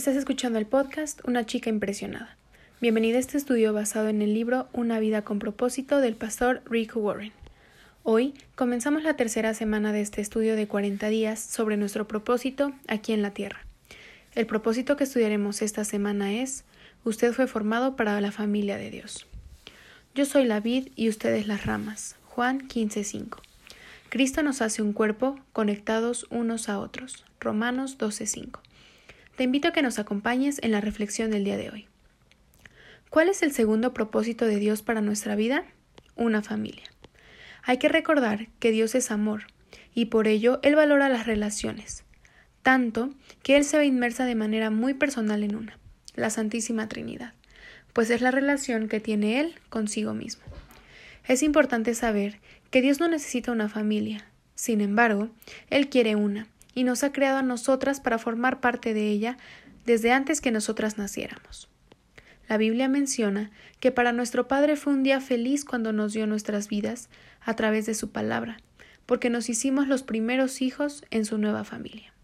Estás escuchando el podcast Una chica impresionada. Bienvenida a este estudio basado en el libro Una vida con propósito del pastor Rick Warren. Hoy comenzamos la tercera semana de este estudio de 40 días sobre nuestro propósito aquí en la tierra. El propósito que estudiaremos esta semana es Usted fue formado para la familia de Dios. Yo soy la vid y ustedes las ramas. Juan 15:5. Cristo nos hace un cuerpo conectados unos a otros. Romanos 12:5. Te invito a que nos acompañes en la reflexión del día de hoy. ¿Cuál es el segundo propósito de Dios para nuestra vida? Una familia. Hay que recordar que Dios es amor, y por ello Él valora las relaciones, tanto que Él se ve inmersa de manera muy personal en una, la Santísima Trinidad, pues es la relación que tiene Él consigo mismo. Es importante saber que Dios no necesita una familia, sin embargo, Él quiere una, y nos ha creado a nosotras para formar parte de ella desde antes que nosotras naciéramos. La Biblia menciona que para nuestro Padre fue un día feliz cuando nos dio nuestras vidas a través de su palabra, porque nos hicimos los primeros hijos en su nueva familia.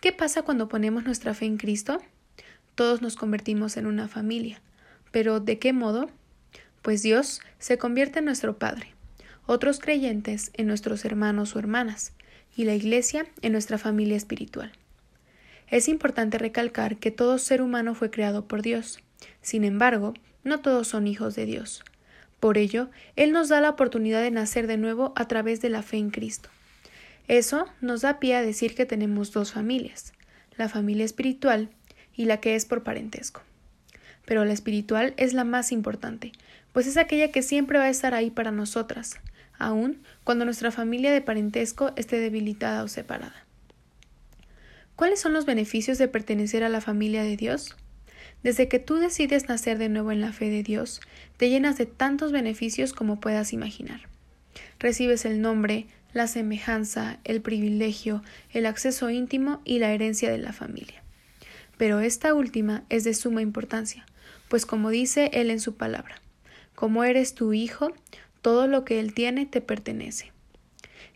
¿Qué pasa cuando ponemos nuestra fe en Cristo? Todos nos convertimos en una familia. ¿Pero de qué modo? Pues Dios se convierte en nuestro Padre, otros creyentes en nuestros hermanos o hermanas, y la Iglesia en nuestra familia espiritual. Es importante recalcar que todo ser humano fue creado por Dios. Sin embargo, no todos son hijos de Dios. Por ello, Él nos da la oportunidad de nacer de nuevo a través de la fe en Cristo. Eso nos da pie a decir que tenemos dos familias, la familia espiritual y la que es por parentesco. Pero la espiritual es la más importante, pues es aquella que siempre va a estar ahí para nosotras, aun cuando nuestra familia de parentesco esté debilitada o separada. ¿Cuáles son los beneficios de pertenecer a la familia de Dios? Desde que tú decides nacer de nuevo en la fe de Dios, te llenas de tantos beneficios como puedas imaginar. Recibes el nombre, la semejanza, el privilegio, el acceso íntimo y la herencia de la familia. Pero esta última es de suma importancia, pues como dice Él en su palabra, como eres tu hijo, todo lo que Él tiene te pertenece.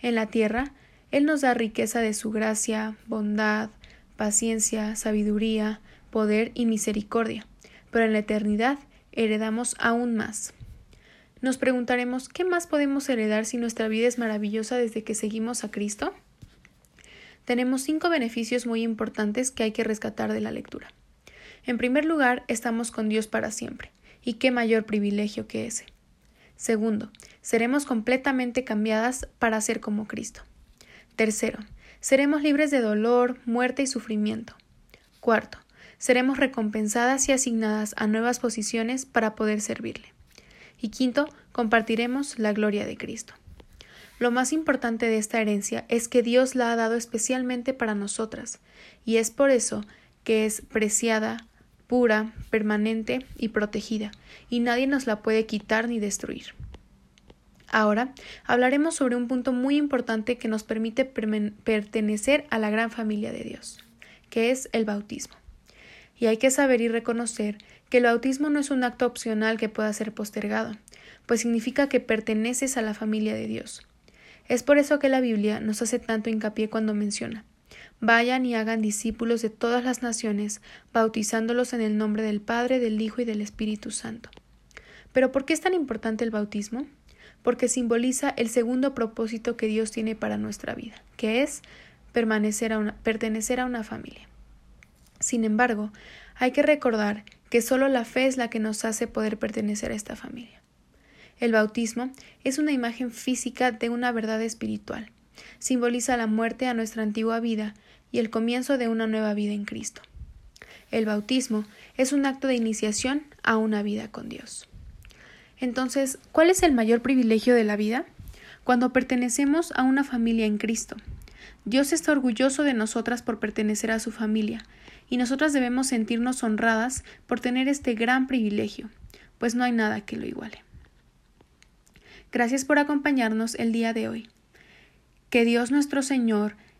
En la tierra, Él nos da riqueza de su gracia, bondad, paciencia, sabiduría, poder y misericordia, pero en la eternidad heredamos aún más. Nos preguntaremos ¿qué más podemos heredar si nuestra vida es maravillosa desde que seguimos a Cristo? Tenemos cinco beneficios muy importantes que hay que rescatar de la lectura. En primer lugar, estamos con Dios para siempre, y qué mayor privilegio que ese. Segundo, seremos completamente cambiadas para ser como Cristo. Tercero, seremos libres de dolor, muerte y sufrimiento. Cuarto, seremos recompensadas y asignadas a nuevas posiciones para poder servirle. Y quinto, compartiremos la gloria de Cristo. Lo más importante de esta herencia es que Dios la ha dado especialmente para nosotras, y es por eso que es preciada, pura, permanente y protegida, y nadie nos la puede quitar ni destruir. Ahora hablaremos sobre un punto muy importante que nos permite pertenecer a la gran familia de Dios, que es el bautismo. Y hay que saber y reconocer que el bautismo no es un acto opcional que pueda ser postergado, pues significa que perteneces a la familia de Dios. Es por eso que la Biblia nos hace tanto hincapié cuando menciona Vayan y hagan discípulos de todas las naciones, bautizándolos en el nombre del Padre, del Hijo y del Espíritu Santo. Pero ¿por qué es tan importante el bautismo? Porque simboliza el segundo propósito que Dios tiene para nuestra vida, que es permanecer a una, pertenecer a una familia. Sin embargo, hay que recordar que solo la fe es la que nos hace poder pertenecer a esta familia. El bautismo es una imagen física de una verdad espiritual. Simboliza la muerte a nuestra antigua vida y el comienzo de una nueva vida en Cristo. El bautismo es un acto de iniciación a una vida con Dios. Entonces, ¿cuál es el mayor privilegio de la vida? Cuando pertenecemos a una familia en Cristo. Dios está orgulloso de nosotras por pertenecer a su familia, y nosotras debemos sentirnos honradas por tener este gran privilegio, pues no hay nada que lo iguale. Gracias por acompañarnos el día de hoy. Que Dios nuestro Señor